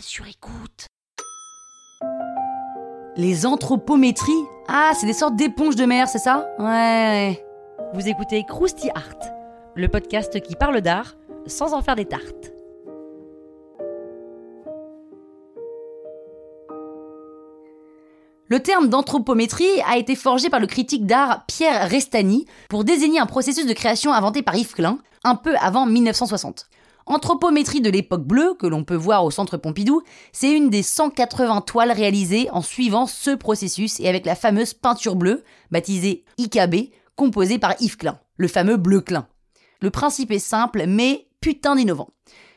Sur écoute. Les anthropométries Ah, c'est des sortes d'éponges de mer, c'est ça? Ouais, ouais. Vous écoutez Krusty Art, le podcast qui parle d'art sans en faire des tartes. Le terme d'anthropométrie a été forgé par le critique d'art Pierre Restani pour désigner un processus de création inventé par Yves Klein, un peu avant 1960. Anthropométrie de l'époque bleue, que l'on peut voir au centre Pompidou, c'est une des 180 toiles réalisées en suivant ce processus et avec la fameuse peinture bleue, baptisée IKB, composée par Yves Klein, le fameux bleu Klein. Le principe est simple, mais putain d'innovant.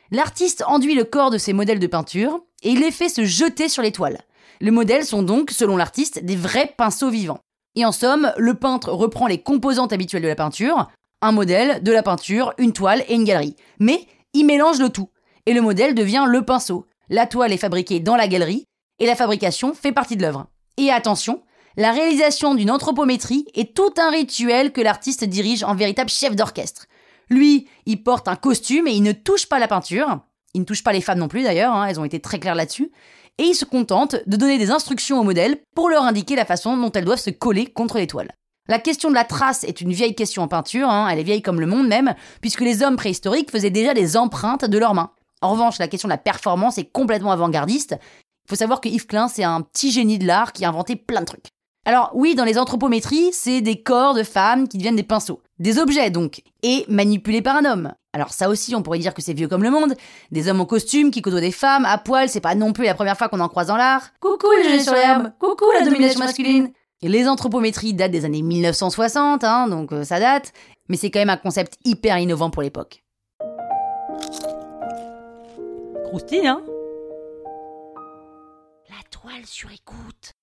L'artiste enduit le corps de ses modèles de peinture et il les fait se jeter sur les toiles. Les modèles sont donc, selon l'artiste, des vrais pinceaux vivants. Et en somme, le peintre reprend les composantes habituelles de la peinture, un modèle, de la peinture, une toile et une galerie. Mais il mélange le tout. Et le modèle devient le pinceau. La toile est fabriquée dans la galerie et la fabrication fait partie de l'œuvre. Et attention, la réalisation d'une anthropométrie est tout un rituel que l'artiste dirige en véritable chef d'orchestre. Lui, il porte un costume et il ne touche pas la peinture. Il ne touche pas les femmes non plus d'ailleurs, hein, elles ont été très claires là-dessus et il se contente de donner des instructions aux modèles pour leur indiquer la façon dont elles doivent se coller contre les toiles. La question de la trace est une vieille question en peinture, hein, elle est vieille comme le monde même, puisque les hommes préhistoriques faisaient déjà des empreintes de leurs mains. En revanche, la question de la performance est complètement avant-gardiste. Il faut savoir que Yves Klein, c'est un petit génie de l'art qui a inventé plein de trucs. Alors oui, dans les anthropométries, c'est des corps de femmes qui deviennent des pinceaux. Des objets donc, et manipulés par un homme. Alors ça aussi, on pourrait dire que c'est vieux comme le monde. Des hommes en costume qui côtoient des femmes, à poil, c'est pas non plus la première fois qu'on en croise dans l'art. Coucou les jeunes sur l'herbe, coucou la domination masculine. Les anthropométries datent des années 1960, hein, donc euh, ça date, mais c'est quand même un concept hyper innovant pour l'époque. Croustille, hein? La toile sur écoute.